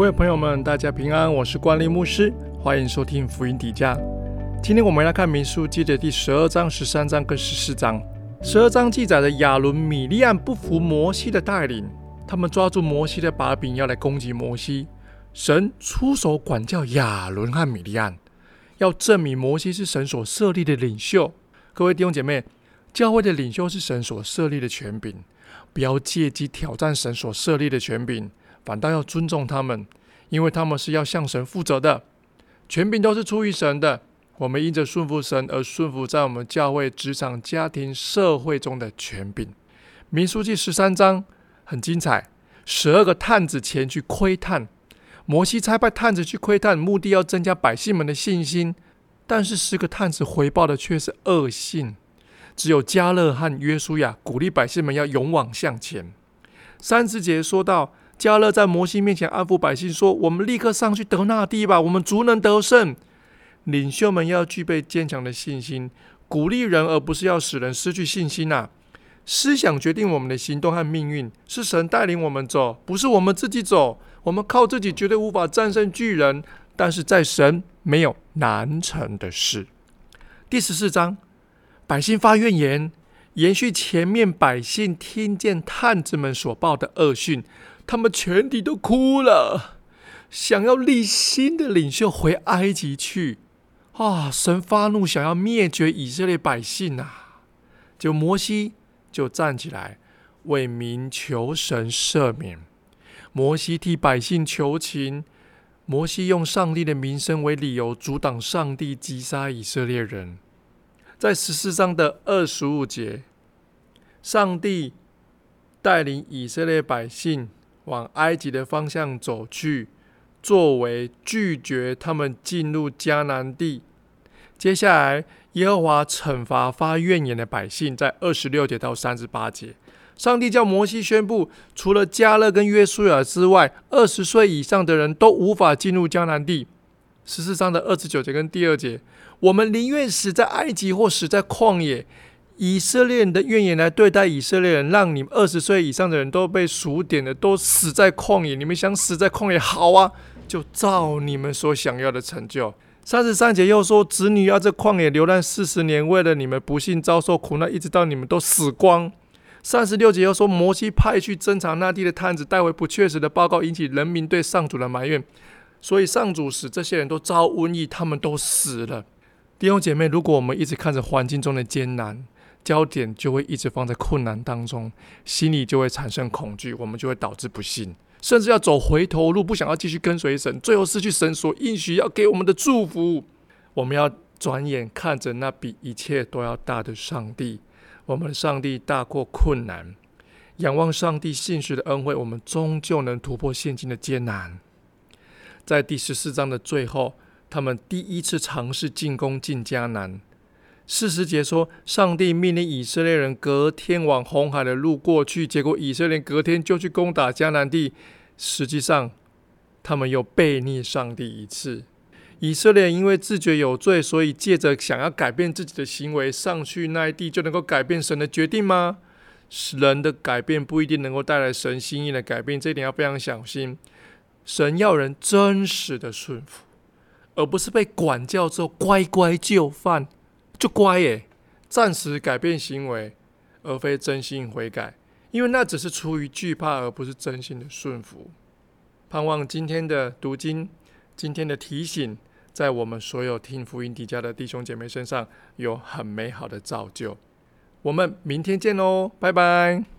各位朋友们，大家平安，我是关立牧师，欢迎收听福音底价。今天我们来看民书记的第十二章、十三章跟十四章。十二章记载的亚伦、米利安不服摩西的带领，他们抓住摩西的把柄，要来攻击摩西。神出手管教亚伦和米利安，要证明摩西是神所设立的领袖。各位弟兄姐妹，教会的领袖是神所设立的权柄，不要借机挑战神所设立的权柄。反倒要尊重他们，因为他们是要向神负责的，权柄都是出于神的。我们因着顺服神而顺服在我们教会、职场、家庭、社会中的权柄。民书记十三章很精彩，十二个探子前去窥探，摩西差派探子去窥探，目的要增加百姓们的信心。但是十个探子回报的却是恶信，只有加勒和约书亚鼓励百姓们要勇往向前。三十节说到。加勒在摩西面前安抚百姓说：“我们立刻上去得那地吧，我们足能得胜。”领袖们要具备坚强的信心，鼓励人，而不是要使人失去信心呐。思想决定我们的行动和命运，是神带领我们走，不是我们自己走。我们靠自己绝对无法战胜巨人，但是在神没有难成的事。第十四章，百姓发怨言，延续前面百姓听见探子们所报的恶讯。他们全体都哭了，想要立新的领袖回埃及去。啊！神发怒，想要灭绝以色列百姓啊！就摩西就站起来为民求神赦免。摩西替百姓求情。摩西用上帝的名声为理由，阻挡上帝击杀以色列人。在十四章的二十五节，上帝带领以色列百姓。往埃及的方向走去，作为拒绝他们进入迦南地。接下来，耶和华惩罚发怨言的百姓，在二十六节到三十八节，上帝叫摩西宣布，除了加勒跟约书亚之外，二十岁以上的人都无法进入迦南地。十四章的二十九节跟第二节，我们宁愿死在埃及或死在旷野。以色列人的怨言来对待以色列人，让你们二十岁以上的人都被数点的，都死在旷野。你们想死在旷野，好啊，就照你们所想要的成就。三十三节又说，子女要在旷野流浪四十年，为了你们不幸遭受苦难，一直到你们都死光。三十六节又说，摩西派去侦查那地的探子带回不确实的报告，引起人民对上主的埋怨，所以上主使这些人都遭瘟疫，他们都死了。弟兄姐妹，如果我们一直看着环境中的艰难，焦点就会一直放在困难当中，心里就会产生恐惧，我们就会导致不幸，甚至要走回头路，不想要继续跟随神，最后失去神所应许要给我们的祝福。我们要转眼看着那比一切都要大的上帝，我们上帝大过困难，仰望上帝信实的恩惠，我们终究能突破现今的艰难。在第十四章的最后，他们第一次尝试进攻进迦南。四十节说，上帝命令以色列人隔天往红海的路过去，结果以色列隔天就去攻打迦南地。实际上，他们又背逆上帝一次。以色列人因为自觉有罪，所以借着想要改变自己的行为上去那一地，就能够改变神的决定吗？人的改变不一定能够带来神心意的改变，这一点要非常小心。神要人真实的顺服，而不是被管教之后乖乖就范。就乖耶，暂时改变行为，而非真心悔改，因为那只是出于惧怕，而不是真心的顺服。盼望今天的读经，今天的提醒，在我们所有听福音底家的弟兄姐妹身上有很美好的造就。我们明天见喽，拜拜。